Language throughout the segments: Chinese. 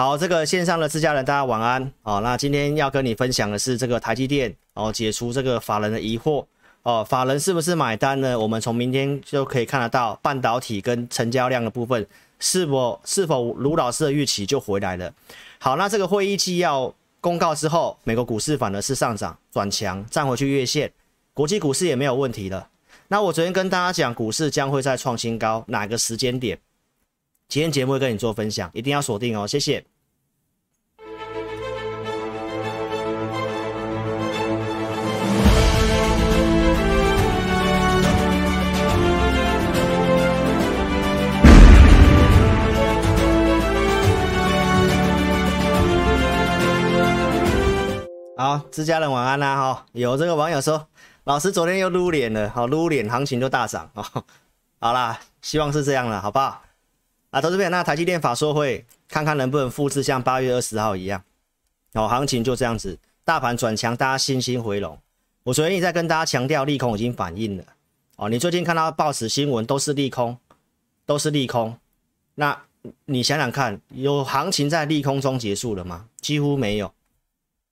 好，这个线上的自家人，大家晚安。哦，那今天要跟你分享的是这个台积电哦，解除这个法人的疑惑哦，法人是不是买单呢？我们从明天就可以看得到半导体跟成交量的部分是否是否卢老师的预期就回来了。好，那这个会议纪要公告之后，美国股市反而是上涨转强，站回去月线，国际股市也没有问题了。那我昨天跟大家讲，股市将会再创新高，哪个时间点？今天节目会跟你做分享，一定要锁定哦，谢谢。好，自家人晚安啦哈！有这个网友说，老师昨天又撸脸了，好撸脸，行情就大涨啊！好啦，希望是这样了，好不好？啊，投资朋友，那台积电法说会看看能不能复制像八月二十号一样，哦，行情就这样子，大盘转强，大家信心回笼。我昨天也在跟大家强调，利空已经反应了。哦，你最近看到报纸新闻都是利空，都是利空。那你想想看，有行情在利空中结束了吗？几乎没有。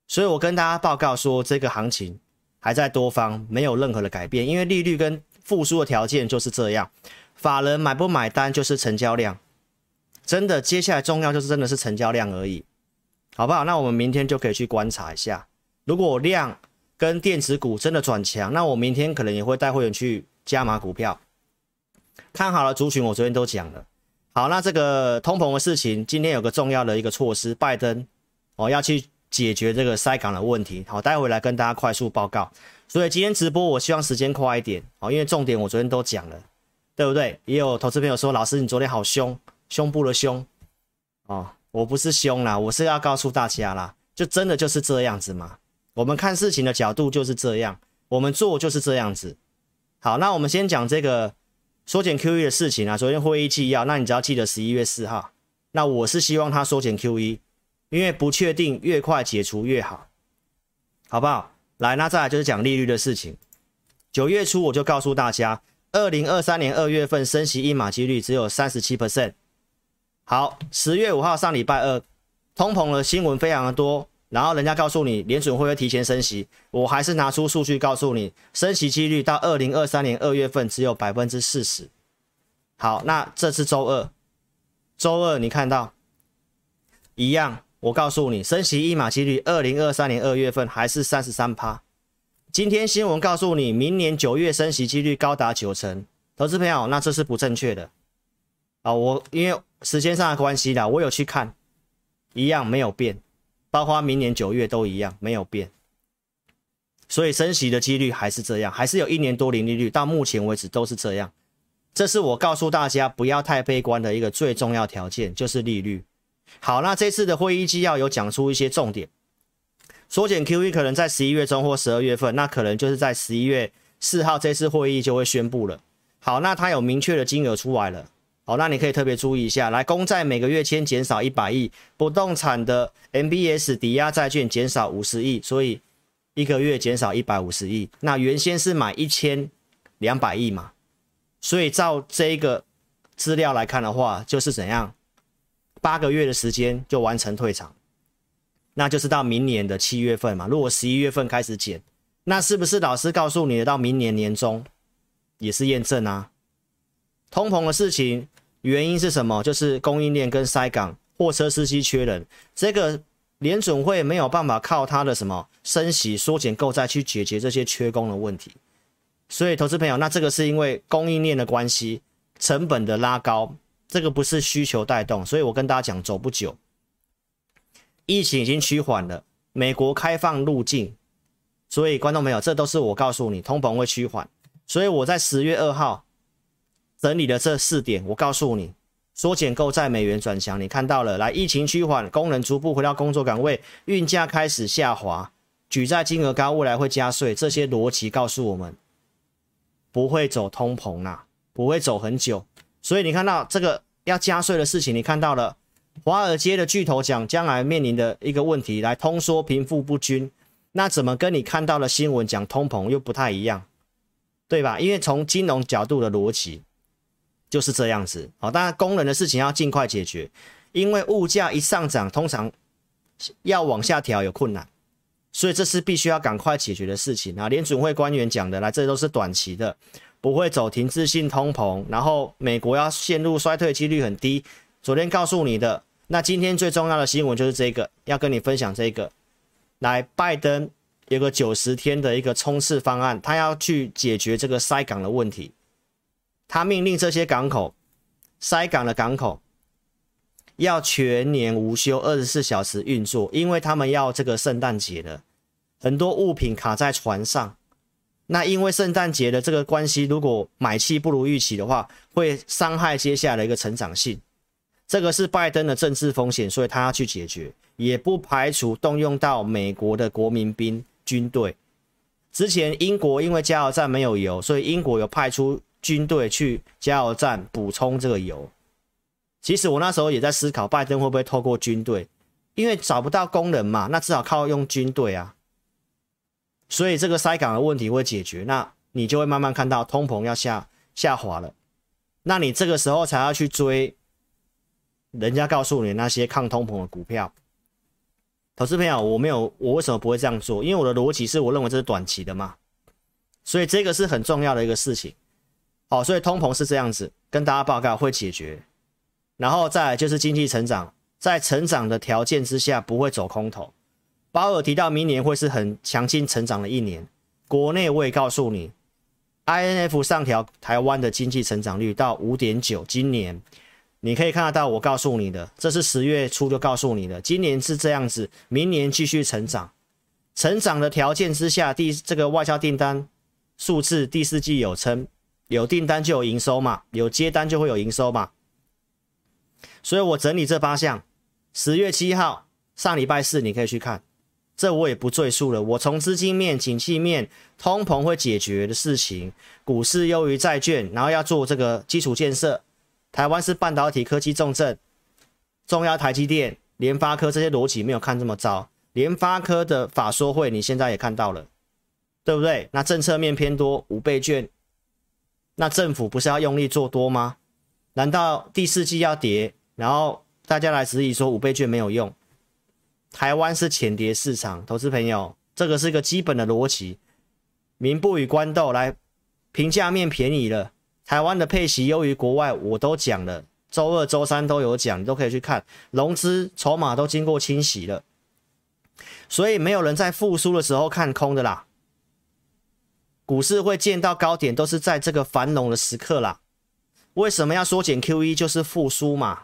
所以我跟大家报告说，这个行情还在多方，没有任何的改变，因为利率跟复苏的条件就是这样。法人买不买单就是成交量。真的，接下来重要就是真的是成交量而已，好不好？那我们明天就可以去观察一下，如果量跟电子股真的转强，那我明天可能也会带会员去加码股票。看好了族群，我昨天都讲了。好，那这个通膨的事情，今天有个重要的一个措施，拜登哦要去解决这个塞港的问题。好，待会来跟大家快速报告。所以今天直播，我希望时间快一点哦，因为重点我昨天都讲了，对不对？也有投资朋友说，老师你昨天好凶。胸部的胸，哦，我不是凶啦，我是要告诉大家啦，就真的就是这样子嘛。我们看事情的角度就是这样，我们做就是这样子。好，那我们先讲这个缩减 QE 的事情啊。昨天会议纪要，那你只要记得十一月四号。那我是希望他缩减 QE，因为不确定越快解除越好，好不好？来，那再来就是讲利率的事情。九月初我就告诉大家，二零二三年二月份升息一码几率只有三十七 percent。好，十月五号上礼拜二，通膨的新闻非常的多，然后人家告诉你联准会会提前升息，我还是拿出数据告诉你，升息几率到二零二三年二月份只有百分之四十。好，那这次周二，周二你看到一样，我告诉你，升息一码几率二零二三年二月份还是三十三趴。今天新闻告诉你，明年九月升息几率高达九成，投资朋友，那这是不正确的啊，我因为。时间上的关系啦，我有去看，一样没有变，包括明年九月都一样没有变，所以升息的几率还是这样，还是有一年多零利率，到目前为止都是这样。这是我告诉大家不要太悲观的一个最重要条件，就是利率。好，那这次的会议纪要有讲出一些重点，缩减 QE 可能在十一月中或十二月份，那可能就是在十一月四号这次会议就会宣布了。好，那它有明确的金额出来了。好，那你可以特别注意一下，来，公债每个月签减少一百亿，不动产的 MBS 抵押债券减少五十亿，所以一个月减少一百五十亿。那原先是买一千两百亿嘛，所以照这个资料来看的话，就是怎样，八个月的时间就完成退场，那就是到明年的七月份嘛。如果十一月份开始减，那是不是老师告诉你的，到明年年中也是验证啊？通膨的事情。原因是什么？就是供应链跟塞港，货车司机缺人，这个联准会没有办法靠它的什么升息、缩减购债去解决这些缺工的问题。所以，投资朋友，那这个是因为供应链的关系，成本的拉高，这个不是需求带动。所以我跟大家讲，走不久，疫情已经趋缓了，美国开放入境，所以观众朋友，这都是我告诉你，通膨会趋缓。所以我在十月二号。整理的这四点，我告诉你，缩减购债，美元转强，你看到了。来，疫情趋缓，工人逐步回到工作岗位，运价开始下滑，举债金额高，未来会加税，这些逻辑告诉我们，不会走通膨啦，不会走很久。所以你看到这个要加税的事情，你看到了，华尔街的巨头讲将来面临的一个问题，来通缩贫富不均，那怎么跟你看到的新闻讲通膨又不太一样，对吧？因为从金融角度的逻辑。就是这样子，好，当然工人的事情要尽快解决，因为物价一上涨，通常要往下调有困难，所以这是必须要赶快解决的事情啊。联准会官员讲的，来，这都是短期的，不会走停滞性通膨，然后美国要陷入衰退几率很低。昨天告诉你的，那今天最重要的新闻就是这个，要跟你分享这个。来，拜登有个九十天的一个冲刺方案，他要去解决这个塞港的问题，他命令这些港口塞港的港口。要全年无休，二十四小时运作，因为他们要这个圣诞节的很多物品卡在船上。那因为圣诞节的这个关系，如果买气不如预期的话，会伤害接下来的一个成长性。这个是拜登的政治风险，所以他要去解决，也不排除动用到美国的国民兵军队。之前英国因为加油站没有油，所以英国有派出军队去加油站补充这个油。其实我那时候也在思考，拜登会不会透过军队，因为找不到工人嘛，那至少靠用军队啊。所以这个塞港的问题会解决，那你就会慢慢看到通膨要下下滑了。那你这个时候才要去追，人家告诉你那些抗通膨的股票。投资朋友，我没有，我为什么不会这样做？因为我的逻辑是我认为这是短期的嘛，所以这个是很重要的一个事情。好，所以通膨是这样子，跟大家报告会解决。然后再就是经济成长，在成长的条件之下不会走空头。保尔提到明年会是很强劲成长的一年。国内我也告诉你，INF 上调台湾的经济成长率到五点九，今年。你可以看得到，我告诉你的，这是十月初就告诉你的，今年是这样子，明年继续成长。成长的条件之下，第这个外销订单数字第四季有称，有订单就有营收嘛，有接单就会有营收嘛。所以我整理这八项，十月七号上礼拜四你可以去看，这我也不赘述了。我从资金面、景气面、通膨会解决的事情，股市优于债券，然后要做这个基础建设。台湾是半导体科技重镇，重要台积电、联发科这些逻辑没有看这么糟。联发科的法说会你现在也看到了，对不对？那政策面偏多，五倍券，那政府不是要用力做多吗？难道第四季要跌？然后大家来质疑说五倍券没有用，台湾是浅碟市场，投资朋友，这个是一个基本的逻辑。民不与官斗，来，平价面便宜了，台湾的配息优于国外，我都讲了，周二、周三都有讲，你都可以去看，融资筹码都经过清洗了，所以没有人在复苏的时候看空的啦。股市会见到高点，都是在这个繁荣的时刻啦。为什么要缩减 QE？就是复苏嘛。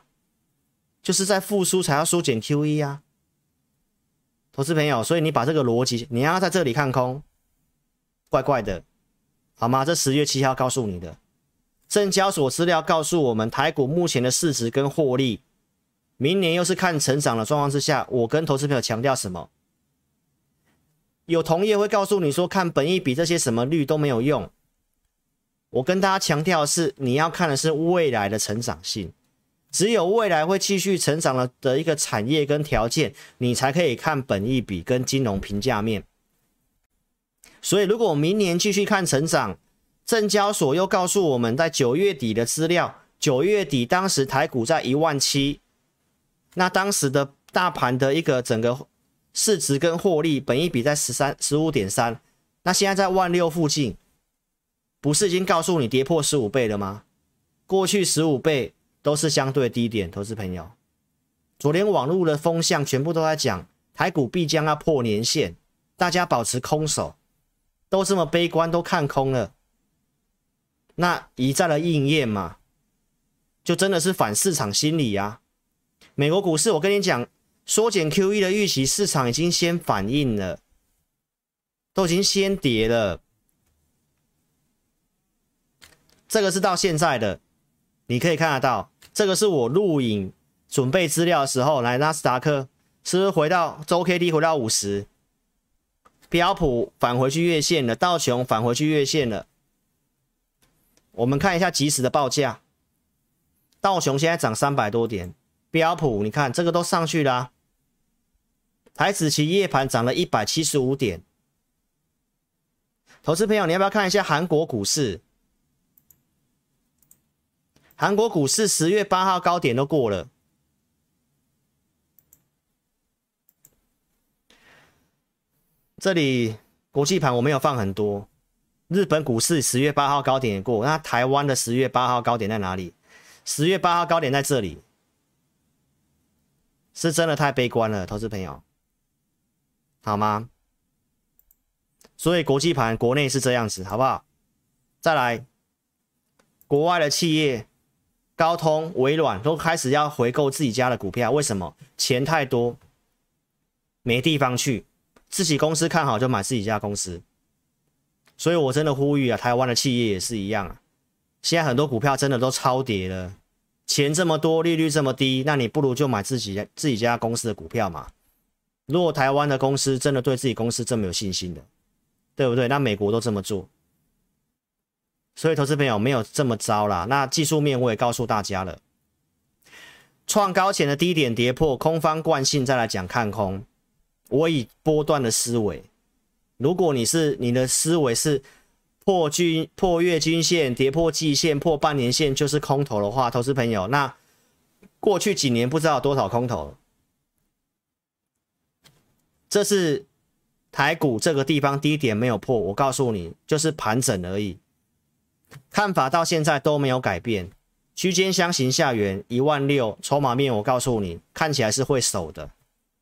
就是在复苏才要缩减 QE 啊，投资朋友，所以你把这个逻辑，你要在这里看空，怪怪的，好吗？这十月七号告诉你的，证交所资料告诉我们，台股目前的市值跟获利，明年又是看成长的状况之下，我跟投资朋友强调什么？有同业会告诉你说，看本益比这些什么率都没有用，我跟大家强调的是，你要看的是未来的成长性。只有未来会继续成长了的一个产业跟条件，你才可以看本益比跟金融评价面。所以，如果明年继续看成长，证交所又告诉我们在九月底的资料，九月底当时台股在一万七，那当时的大盘的一个整个市值跟获利本益比在十三十五点三，那现在在万六附近，不是已经告诉你跌破十五倍了吗？过去十五倍。都是相对低点，投资朋友。昨天网络的风向全部都在讲台股必将要破年线，大家保持空手，都这么悲观，都看空了。那一再的应验嘛，就真的是反市场心理啊。美国股市，我跟你讲，缩减 QE 的预期，市场已经先反应了，都已经先跌了。这个是到现在的。你可以看得到，这个是我录影准备资料的时候，来纳斯达克是不是回到周 K D 回到五十，标普返回去月线了，道琼返回去月线了。我们看一下即时的报价，道琼现在涨三百多点，标普你看这个都上去了啊，台指期夜盘涨了一百七十五点。投资朋友，你要不要看一下韩国股市？韩国股市十月八号高点都过了。这里国际盘我没有放很多。日本股市十月八号高点也过。那台湾的十月八号高点在哪里？十月八号高点在这里。是真的太悲观了投资朋友。好吗？所以国际盘国内是这样子好不好？再来国外的企业高通、微软都开始要回购自己家的股票，为什么？钱太多，没地方去，自己公司看好就买自己家公司。所以我真的呼吁啊，台湾的企业也是一样啊。现在很多股票真的都超跌了，钱这么多，利率这么低，那你不如就买自己自己家公司的股票嘛。如果台湾的公司真的对自己公司这么有信心的，对不对？那美国都这么做，所以投资朋友没有这么糟啦。那技术面我也告诉大家了，创高前的低点跌破，空方惯性再来讲看空，我以波段的思维。如果你是你的思维是破均破月均线跌破季线破半年线就是空头的话，投资朋友，那过去几年不知道多少空头，这是台股这个地方低点没有破，我告诉你就是盘整而已，看法到现在都没有改变，区间箱型下缘一万六，筹码面我告诉你看起来是会守的，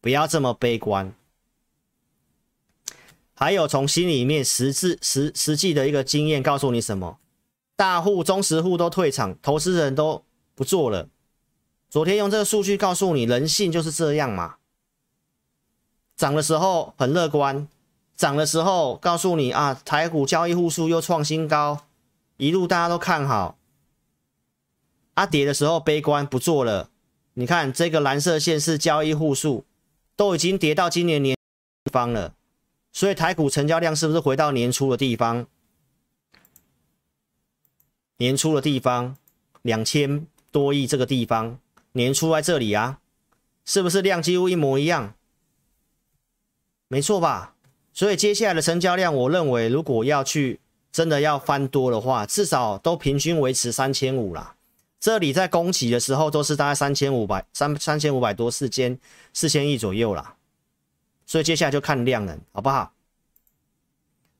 不要这么悲观。还有从心里面实质实实际的一个经验告诉你什么？大户、中实户都退场，投资人都不做了。昨天用这个数据告诉你，人性就是这样嘛。涨的时候很乐观，涨的时候告诉你啊，台股交易户数又创新高，一路大家都看好。啊，跌的时候悲观不做了。你看这个蓝色线是交易户数，都已经跌到今年年方了。所以台股成交量是不是回到年初的地方？年初的地方两千多亿，这个地方年初在这里啊，是不是量几乎一模一样？没错吧？所以接下来的成交量，我认为如果要去真的要翻多的话，至少都平均维持三千五啦。这里在攻击的时候都是大概三千五百三三千五百多四千四千亿左右啦。所以接下来就看量能，好不好？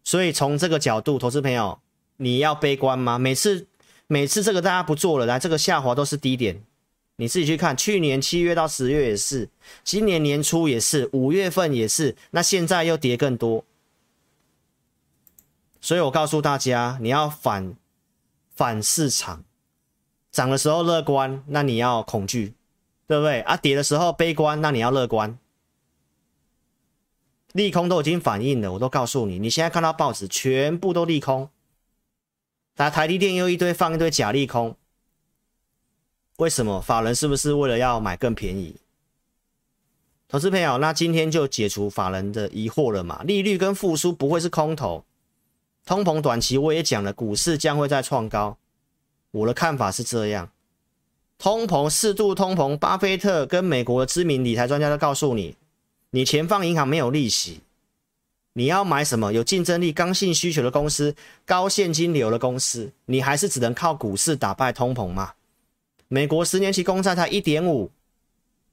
所以从这个角度，投资朋友，你要悲观吗？每次每次这个大家不做了，来这个下滑都是低点，你自己去看，去年七月到十月也是，今年年初也是，五月份也是，那现在又跌更多。所以我告诉大家，你要反反市场，涨的时候乐观，那你要恐惧，对不对？啊，跌的时候悲观，那你要乐观。利空都已经反映了，我都告诉你，你现在看到报纸全部都利空，那台积电又一堆放一堆假利空，为什么？法人是不是为了要买更便宜？投资朋友，那今天就解除法人的疑惑了嘛？利率跟复苏不会是空头，通膨短期我也讲了，股市将会再创高，我的看法是这样，通膨适度通膨，巴菲特跟美国的知名理财专家都告诉你。你钱放银行没有利息，你要买什么有竞争力、刚性需求的公司、高现金流的公司，你还是只能靠股市打败通膨嘛？美国十年期公债才一点五，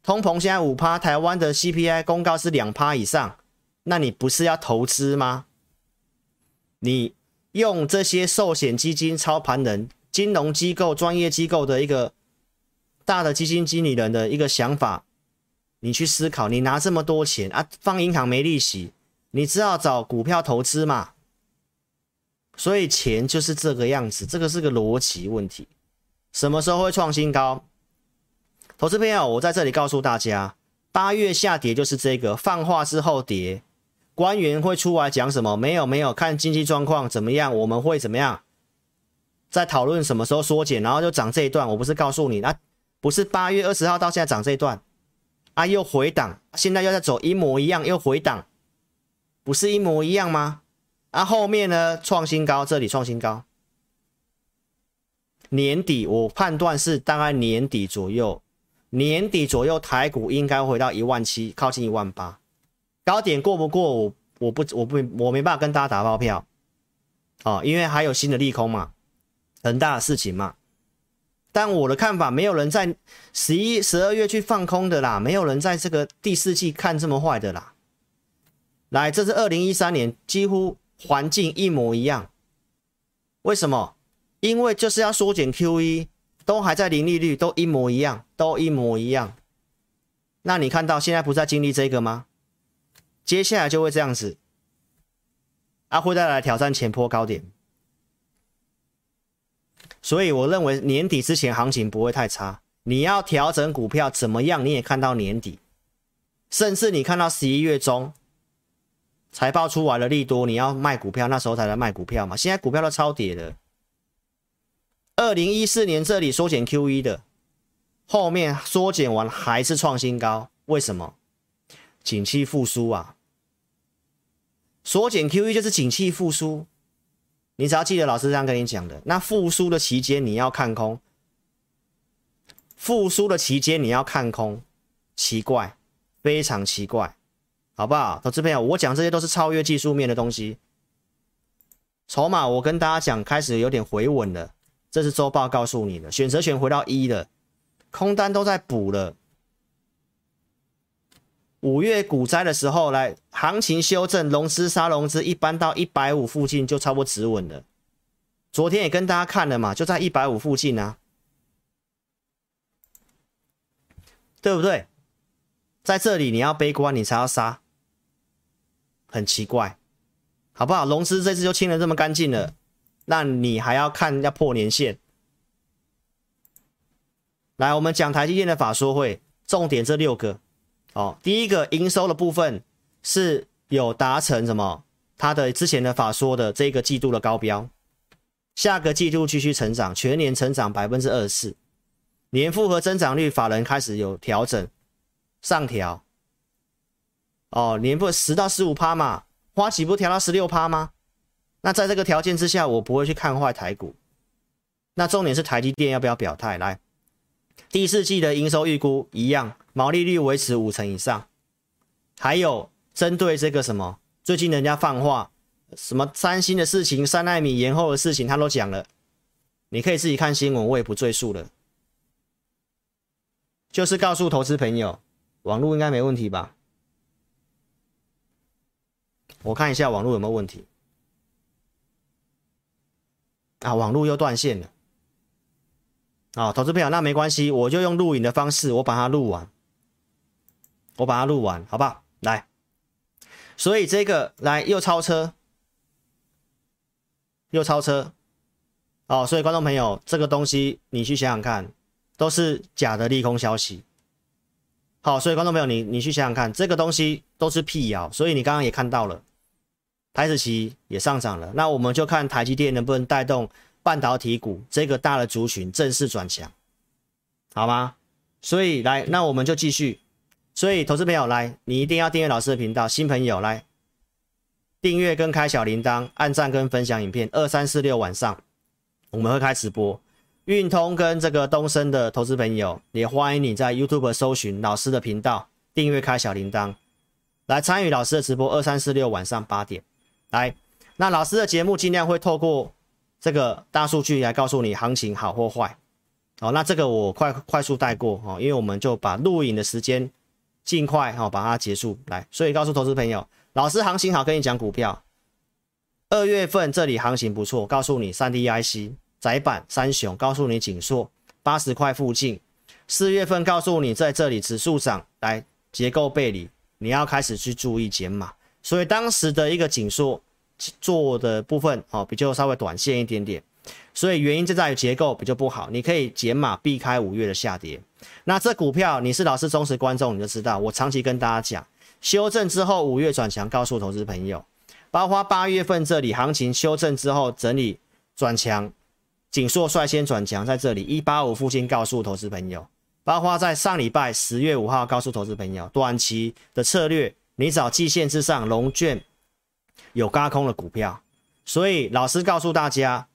通膨现在五趴，台湾的 CPI 公告是两趴以上，那你不是要投资吗？你用这些寿险基金操盘人、金融机构、专业机构的一个大的基金经理人的一个想法。你去思考，你拿这么多钱啊，放银行没利息，你只好找股票投资嘛。所以钱就是这个样子，这个是个逻辑问题。什么时候会创新高？投资朋友，我在这里告诉大家，八月下跌就是这个放话之后跌，官员会出来讲什么？没有没有，看经济状况怎么样，我们会怎么样？在讨论什么时候缩减，然后就涨这一段。我不是告诉你，那不是八月二十号到现在涨这一段。啊，又回档，现在又在走一模一样，又回档，不是一模一样吗？啊，后面呢，创新高，这里创新高，年底我判断是大概年底左右，年底左右台股应该回到一万七，靠近一万八，高点过不过我我不我不我没办法跟大家打包票，哦，因为还有新的利空嘛，很大的事情嘛。但我的看法，没有人在十一、十二月去放空的啦，没有人在这个第四季看这么坏的啦。来，这是二零一三年，几乎环境一模一样。为什么？因为就是要缩减 QE，都还在零利率，都一模一样，都一模一样。那你看到现在不是在经历这个吗？接下来就会这样子，啊，会再来挑战前坡高点。所以我认为年底之前行情不会太差。你要调整股票怎么样？你也看到年底，甚至你看到十一月中财报出来了利多，你要卖股票，那时候才来卖股票嘛。现在股票都超跌了。二零一四年这里缩减 QE 的，后面缩减完还是创新高，为什么？景气复苏啊！缩减 QE 就是景气复苏，你只要记得老师这样跟你讲的。那复苏的期间你要看空，复苏的期间你要看空，奇怪，非常奇怪，好不好？投资朋友，我讲这些都是超越技术面的东西。筹码我跟大家讲，开始有点回稳了。这是周报告诉你的，选择权回到一了，空单都在补了。五月股灾的时候来，行情修正，融资杀融资，一般到一百五附近就差不多止稳了。昨天也跟大家看了嘛，就在一百五附近啊，对不对？在这里你要悲观，你才要杀，很奇怪，好不好？融资这次就清的这么干净了。那你还要看要破年线？来，我们讲台积电的法说会，重点这六个哦。第一个营收的部分是有达成什么？它的之前的法说的这个季度的高标，下个季度继续成长，全年成长百分之二十四，年复合增长率法人开始有调整上调。哦，年复十到十五趴嘛，花旗不调到十六趴吗？那在这个条件之下，我不会去看坏台股。那重点是台积电要不要表态？来，第四季的营收预估一样，毛利率维持五成以上。还有针对这个什么，最近人家放话，什么三星的事情、三奈米延后的事情，他都讲了。你可以自己看新闻，我也不赘述了。就是告诉投资朋友，网络应该没问题吧？我看一下网络有没有问题。啊，网络又断线了。啊，投资朋友，那没关系，我就用录影的方式，我把它录完，我把它录完，好不好？来，所以这个来又超车，又超车，哦，所以观众朋友，这个东西你去想想看，都是假的利空消息。好，所以观众朋友，你你去想想看，这个东西都是辟谣，所以你刚刚也看到了。台指期也上涨了，那我们就看台积电能不能带动半导体股这个大的族群正式转强，好吗？所以来，那我们就继续。所以，投资朋友来，你一定要订阅老师的频道。新朋友来订阅跟开小铃铛，按赞跟分享影片。二三四六晚上我们会开直播。运通跟这个东升的投资朋友也欢迎你在 YouTube 搜寻老师的频道，订阅开小铃铛，来参与老师的直播。二三四六晚上八点。来，那老师的节目尽量会透过这个大数据来告诉你行情好或坏。好，那这个我快快速带过哦，因为我们就把录影的时间尽快哈把它结束。来，所以告诉投资朋友，老师行情好，跟你讲股票。二月份这里行情不错，告诉你三 D IC 窄板三雄，告诉你紧缩八十块附近。四月份告诉你在这里指数涨，来结构背离，你要开始去注意减码。所以当时的一个紧缩做的部分哦，比较稍微短线一点点，所以原因就在于结构比较不好，你可以减码避开五月的下跌。那这股票你是老师忠实观众，你就知道我长期跟大家讲，修正之后五月转强，告诉投资朋友，包括八月份这里行情修正之后整理转强，紧缩率先转强，在这里一八五附近告诉投资朋友，包括在上礼拜十月五号告诉投资朋友，短期的策略。你找季线之上融券有轧空的股票，所以老师告诉大家，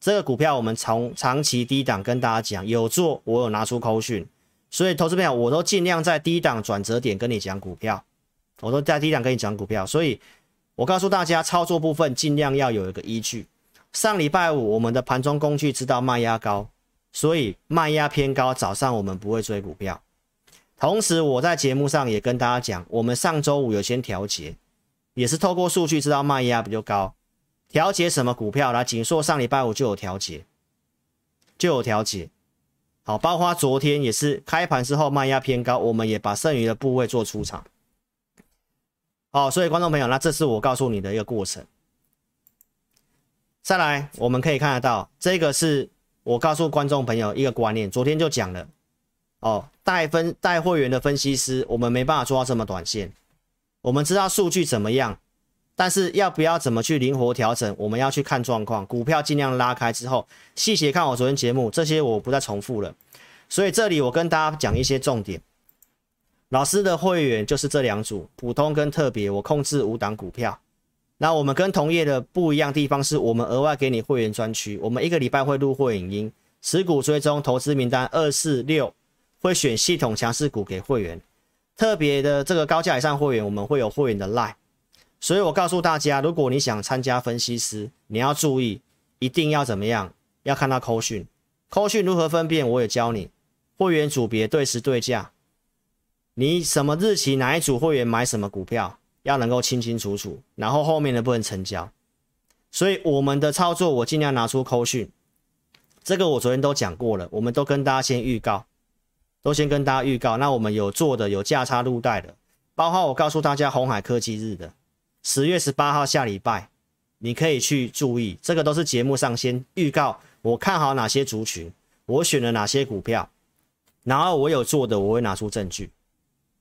这个股票我们从长期低档跟大家讲有做，我有拿出扣讯，所以投资朋友我都尽量在低档转折点跟你讲股票，我都在低档跟你讲股票，所以我告诉大家操作部分尽量要有一个依据。上礼拜五我们的盘中工具知道卖压高，所以卖压偏高，早上我们不会追股票。同时，我在节目上也跟大家讲，我们上周五有先调节，也是透过数据知道卖压比较高，调节什么股票来？景硕上礼拜五就有调节，就有调节。好，包括昨天也是开盘之后卖压偏高，我们也把剩余的部位做出场。好，所以观众朋友，那这是我告诉你的一个过程。再来，我们可以看得到，这个是我告诉观众朋友一个观念，昨天就讲了。哦，带分带会员的分析师，我们没办法做到这么短线。我们知道数据怎么样，但是要不要怎么去灵活调整，我们要去看状况。股票尽量拉开之后，细节看我昨天节目，这些我不再重复了。所以这里我跟大家讲一些重点。老师的会员就是这两组，普通跟特别，我控制五档股票。那我们跟同业的不一样地方是，我们额外给你会员专区，我们一个礼拜会录会影音，持股追踪投资名单二四六，会选系统强势股给会员。特别的这个高价以上会员，我们会有会员的 Line，所以我告诉大家，如果你想参加分析师，你要注意，一定要怎么样？要看到扣讯，扣讯如何分辨，我也教你。会员组别对时对价，你什么日期哪一组会员买什么股票，要能够清清楚楚，然后后面的不能成交。所以我们的操作，我尽量拿出扣讯，这个我昨天都讲过了，我们都跟大家先预告。都先跟大家预告，那我们有做的有价差入袋的，包括我告诉大家鸿海科技日的十月十八号下礼拜，你可以去注意，这个都是节目上先预告，我看好哪些族群，我选了哪些股票，然后我有做的，我会拿出证据，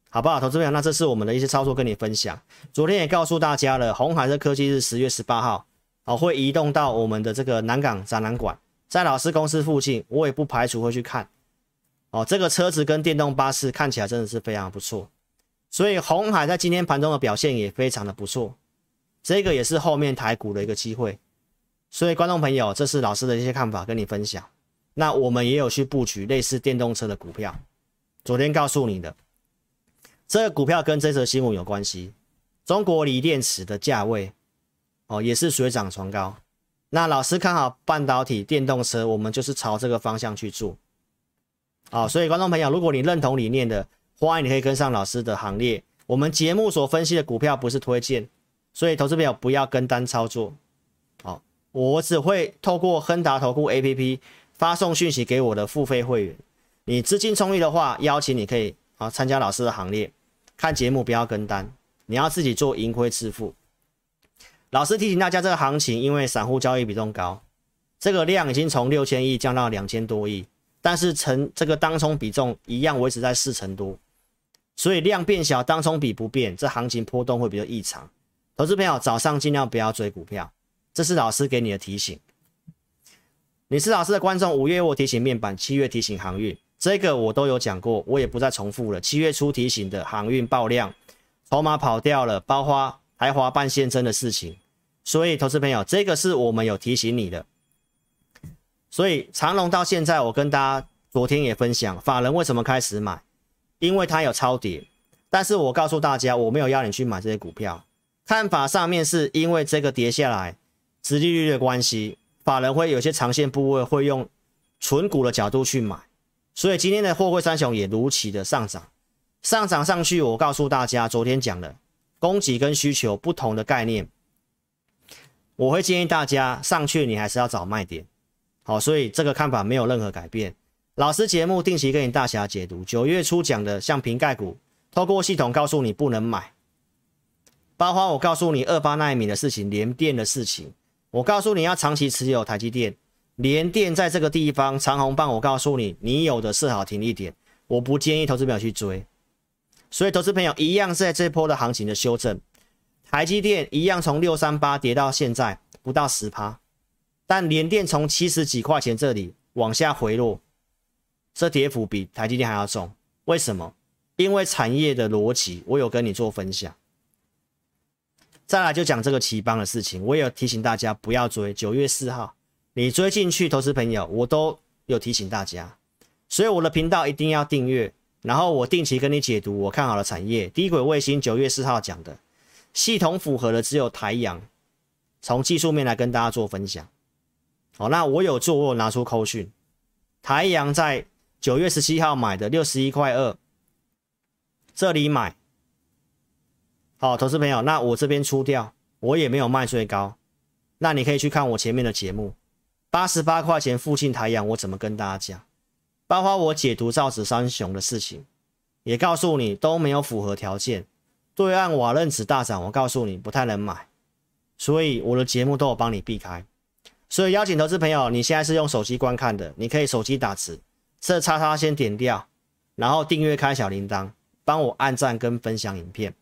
好不好？投资朋，那这是我们的一些操作跟你分享。昨天也告诉大家了，红海的科技日十月十八号，哦，会移动到我们的这个南港展览馆，在老师公司附近，我也不排除会去看。哦，这个车子跟电动巴士看起来真的是非常不错，所以红海在今天盘中的表现也非常的不错，这个也是后面台股的一个机会。所以观众朋友，这是老师的一些看法跟你分享。那我们也有去布局类似电动车的股票，昨天告诉你的这个股票跟这则新闻有关系，中国锂电池的价位哦也是水涨船高。那老师看好半导体电动车，我们就是朝这个方向去做。好，所以观众朋友，如果你认同理念的，欢迎你可以跟上老师的行列。我们节目所分析的股票不是推荐，所以投资朋友不要跟单操作。好，我只会透过亨达投顾 APP 发送讯息给我的付费会员。你资金充裕的话，邀请你可以啊参加老师的行列。看节目不要跟单，你要自己做盈亏自负。老师提醒大家，这个行情因为散户交易比重高，这个量已经从六千亿降到两千多亿。但是成这个当冲比重一样维持在四成多，所以量变小，当冲比不变，这行情波动会比较异常。投资朋友早上尽量不要追股票，这是老师给你的提醒。你是老师的观众，五月我提醒面板，七月提醒航运，这个我都有讲过，我也不再重复了。七月初提醒的航运爆量，筹码跑掉了，包括台华半现身的事情，所以投资朋友，这个是我们有提醒你的。所以长荣到现在，我跟大家昨天也分享，法人为什么开始买？因为它有超跌。但是我告诉大家，我没有要你去买这些股票。看法上面是因为这个跌下来，殖利率的关系，法人会有些长线部位会用存股的角度去买。所以今天的货柜三雄也如期的上涨，上涨上去。我告诉大家，昨天讲的供给跟需求不同的概念，我会建议大家上去你还是要找卖点。好，所以这个看法没有任何改变。老师节目定期给你大侠解读，九月初讲的像瓶盖股，透过系统告诉你不能买。包括我告诉你二八奈米的事情，联电的事情，我告诉你要长期持有台积电，联电在这个地方长红棒，我告诉你，你有的设好停一点，我不建议投资朋友去追。所以投资朋友一样在这波的行情的修正，台积电一样从六三八跌到现在不到十趴。但联电从七十几块钱这里往下回落，这跌幅比台积电还要重。为什么？因为产业的逻辑，我有跟你做分享。再来就讲这个奇邦的事情，我也有提醒大家不要追。九月四号，你追进去，投资朋友，我都有提醒大家。所以我的频道一定要订阅，然后我定期跟你解读我看好的产业。低轨卫星九月四号讲的，系统符合的只有台阳，从技术面来跟大家做分享。好，那我有做，我有拿出扣讯。台阳在九月十七号买的六十一块二，这里买。好，投资朋友，那我这边出掉，我也没有卖最高，那你可以去看我前面的节目，八十八块钱附近台阳，我怎么跟大家讲？包括我解读造纸三雄的事情，也告诉你都没有符合条件。对岸瓦楞纸大涨，我告诉你不太能买，所以我的节目都有帮你避开。所以邀请投资朋友，你现在是用手机观看的，你可以手机打字，这叉叉先点掉，然后订阅开小铃铛，帮我按赞跟分享影片。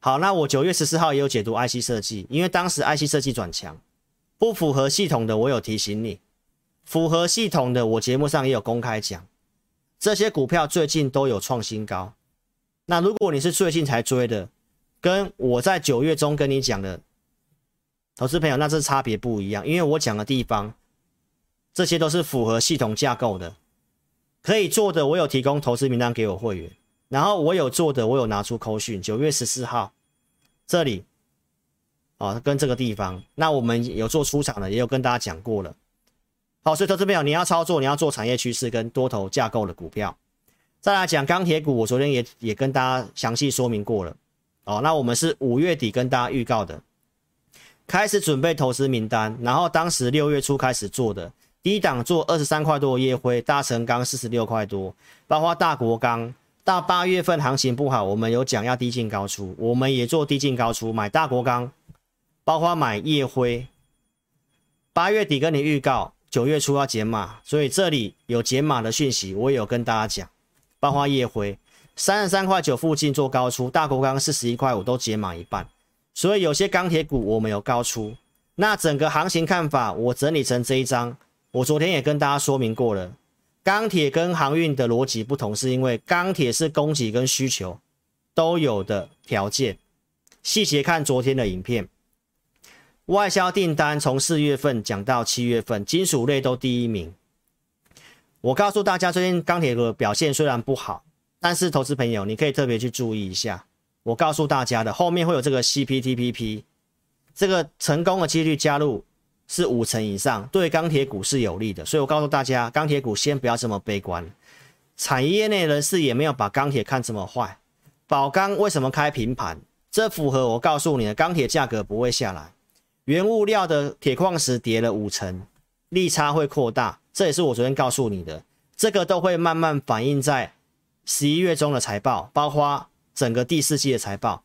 好，那我九月十四号也有解读 IC 设计，因为当时 IC 设计转强，不符合系统的我有提醒你。符合系统的，我节目上也有公开讲，这些股票最近都有创新高。那如果你是最近才追的，跟我在九月中跟你讲的投资朋友，那这差别不一样。因为我讲的地方，这些都是符合系统架构的，可以做的，我有提供投资名单给我会员，然后我有做的，我有拿出扣讯。九月十四号这里，啊，跟这个地方，那我们有做出场的，也有跟大家讲过了。好，所以投资朋友，你要操作，你要做产业趋势跟多头架构的股票。再来讲钢铁股，我昨天也也跟大家详细说明过了。哦，那我们是五月底跟大家预告的，开始准备投资名单，然后当时六月初开始做的，低档做二十三块多的烨辉，大成钢四十六块多，包括大国钢。到八月份行情不好，我们有讲要低进高出，我们也做低进高出，买大国钢，包括买夜辉。八月底跟你预告。九月初要减码，所以这里有减码的讯息，我也有跟大家讲。包括夜辉三十三块九附近做高出，大国钢四十一块五都减码一半，所以有些钢铁股我们有高出。那整个行情看法，我整理成这一张。我昨天也跟大家说明过了，钢铁跟航运的逻辑不同，是因为钢铁是供给跟需求都有的条件。细节看昨天的影片。外销订单从四月份讲到七月份，金属类都第一名。我告诉大家，最近钢铁股表现虽然不好，但是投资朋友你可以特别去注意一下。我告诉大家的，后面会有这个 CPTPP，这个成功的几率加入是五成以上，对钢铁股是有利的。所以我告诉大家，钢铁股先不要这么悲观。产业内人士也没有把钢铁看这么坏。宝钢为什么开平盘？这符合我告诉你的，钢铁价格不会下来。原物料的铁矿石跌了五成，利差会扩大，这也是我昨天告诉你的，这个都会慢慢反映在十一月中的财报，包括整个第四季的财报。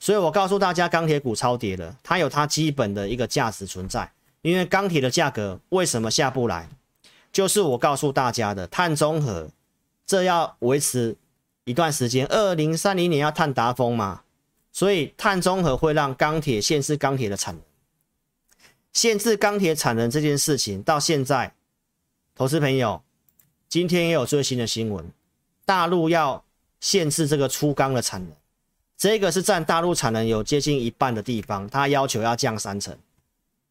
所以我告诉大家，钢铁股超跌了，它有它基本的一个价值存在。因为钢铁的价格为什么下不来？就是我告诉大家的，碳中和这要维持一段时间，二零三零年要碳达峰嘛，所以碳中和会让钢铁限制钢铁的产能。限制钢铁产能这件事情到现在，投资朋友，今天也有最新的新闻，大陆要限制这个粗钢的产能，这个是占大陆产能有接近一半的地方，它要求要降三成，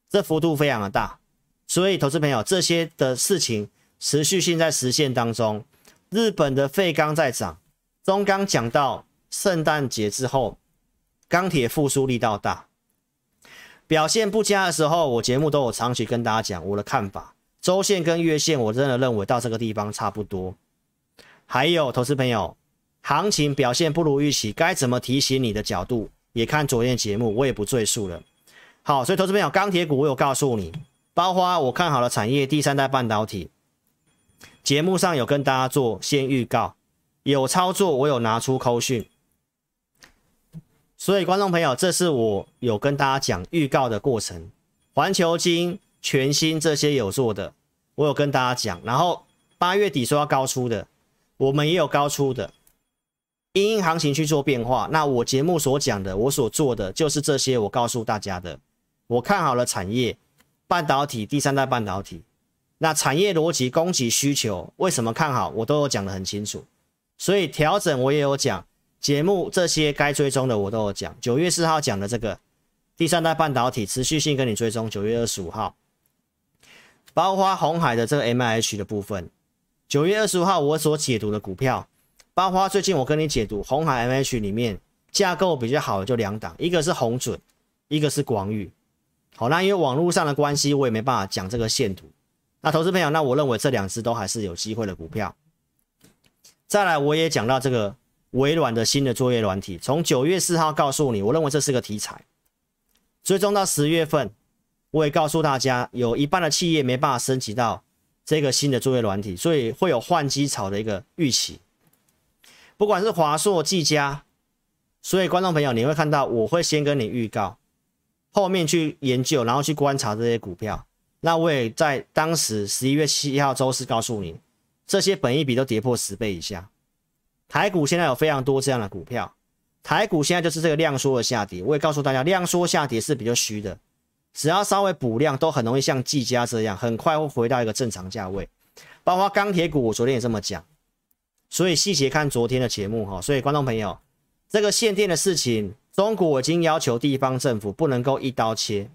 这幅度非常的大，所以投资朋友，这些的事情持续性在实现当中，日本的废钢在涨，中钢讲到圣诞节之后，钢铁复苏力道大。表现不佳的时候，我节目都有长期跟大家讲我的看法。周线跟月线，我真的认为到这个地方差不多。还有投资朋友，行情表现不如预期，该怎么提醒你的角度，也看昨天节目，我也不赘述了。好，所以投资朋友，钢铁股我有告诉你，包括我看好了产业，第三代半导体，节目上有跟大家做先预告，有操作，我有拿出扣讯。所以，观众朋友，这是我有跟大家讲预告的过程。环球金、全新这些有做的，我有跟大家讲。然后八月底说要高出的，我们也有高出的。因应行情去做变化。那我节目所讲的，我所做的就是这些。我告诉大家的，我看好了产业，半导体、第三代半导体。那产业逻辑、供给需求，为什么看好？我都有讲得很清楚。所以调整我也有讲。节目这些该追踪的我都有讲。九月四号讲的这个第三代半导体持续性跟你追踪。九月二十五号，包括红海的这个 MIH 的部分。九月二十五号我所解读的股票，包括最近我跟你解读红海 M H 里面架构比较好的就两档，一个是红准，一个是广宇。好，那因为网络上的关系，我也没办法讲这个线图。那投资朋友，那我认为这两只都还是有机会的股票。再来，我也讲到这个。微软的新的作业软体，从九月四号告诉你，我认为这是个题材。追踪到十月份，我也告诉大家，有一半的企业没办法升级到这个新的作业软体，所以会有换机潮的一个预期。不管是华硕、技嘉，所以观众朋友，你会看到我会先跟你预告，后面去研究，然后去观察这些股票。那我也在当时十一月七号周四告诉你，这些本益比都跌破十倍以下。台股现在有非常多这样的股票，台股现在就是这个量缩的下跌。我也告诉大家，量缩下跌是比较虚的，只要稍微补量，都很容易像技嘉这样，很快会回到一个正常价位。包括钢铁股，我昨天也这么讲。所以细节看昨天的节目哈。所以观众朋友，这个限电的事情，中国已经要求地方政府不能够一刀切，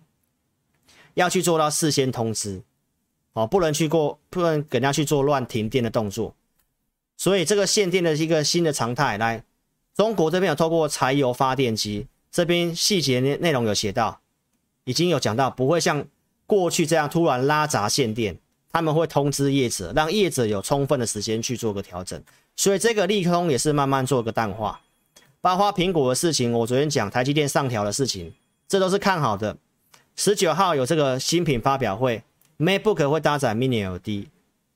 要去做到事先通知，哦，不能去过，不能给人家去做乱停电的动作。所以这个限电的一个新的常态，来，中国这边有透过柴油发电机，这边细节内内容有写到，已经有讲到，不会像过去这样突然拉闸限电，他们会通知业者，让业者有充分的时间去做个调整。所以这个利空也是慢慢做个淡化。包括苹果的事情，我昨天讲台积电上调的事情，这都是看好的。十九号有这个新品发表会，MacBook 会搭载 Mini LED。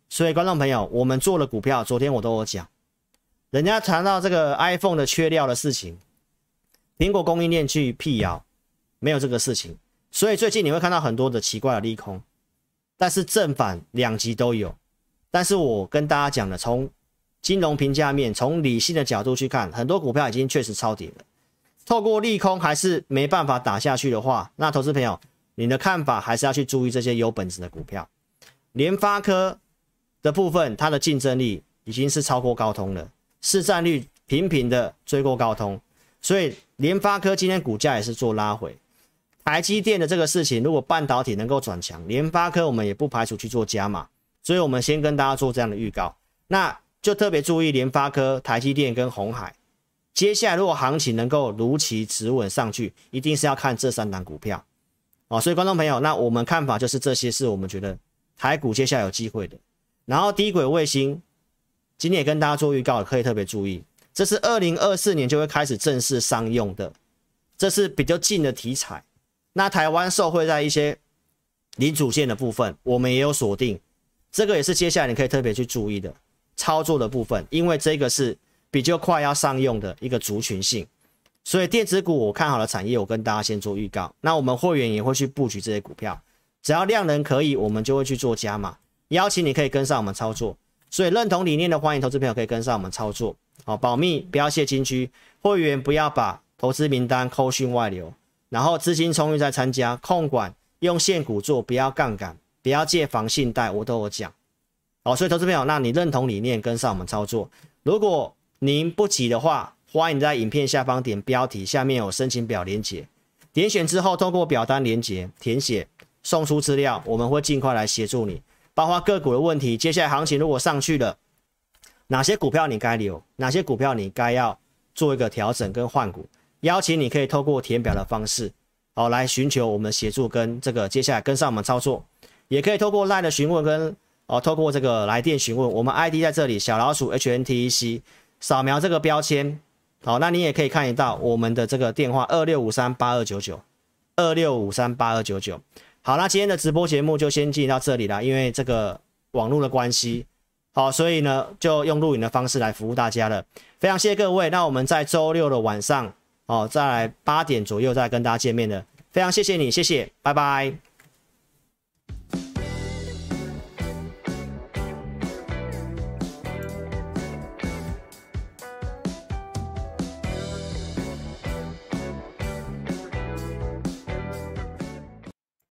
所以，观众朋友，我们做了股票，昨天我都有讲，人家谈到这个 iPhone 的缺料的事情，苹果供应链去辟谣，没有这个事情。所以最近你会看到很多的奇怪的利空，但是正反两极都有。但是我跟大家讲的，从金融评价面，从理性的角度去看，很多股票已经确实超跌了。透过利空还是没办法打下去的话，那投资朋友，你的看法还是要去注意这些有本质的股票，联发科。的部分，它的竞争力已经是超过高通了，市占率频频的追过高通，所以联发科今天股价也是做拉回。台积电的这个事情，如果半导体能够转强，联发科我们也不排除去做加码，所以我们先跟大家做这样的预告，那就特别注意联发科、台积电跟鸿海，接下来如果行情能够如期止稳上去，一定是要看这三档股票哦。所以观众朋友，那我们看法就是这些是我们觉得台股接下来有机会的。然后低轨卫星，今天也跟大家做预告，可以特别注意，这是二零二四年就会开始正式商用的，这是比较近的题材。那台湾受惠在一些零组件的部分，我们也有锁定，这个也是接下来你可以特别去注意的操作的部分，因为这个是比较快要上用的一个族群性，所以电子股我看好的产业，我跟大家先做预告。那我们会员也会去布局这些股票，只要量能可以，我们就会去做加码。邀请你可以跟上我们操作，所以认同理念的欢迎投资朋友可以跟上我们操作。好，保密不要泄金区，会员不要把投资名单扣讯外流，然后资金充裕再参加，控管用现股做，不要杠杆，不要借房信贷，我都有讲。好，所以投资朋友，那你认同理念跟上我们操作。如果您不急的话，欢迎在影片下方点标题，下面有申请表连接，点选之后透过表单连接填写，送出资料，我们会尽快来协助你。包括个股的问题，接下来行情如果上去了，哪些股票你该留，哪些股票你该要做一个调整跟换股，邀请你可以透过填表的方式，好来寻求我们协助跟这个接下来跟上我们操作，也可以透过 LINE 的询问跟哦透过这个来电询问，我们 ID 在这里小老鼠 HNTEC，扫描这个标签，好，那你也可以看得到我们的这个电话二六五三八二九九二六五三八二九九。好，那今天的直播节目就先进到这里了，因为这个网络的关系，好，所以呢就用录影的方式来服务大家了。非常谢谢各位，那我们在周六的晚上，哦，再来八点左右再跟大家见面的，非常谢谢你，谢谢，拜拜。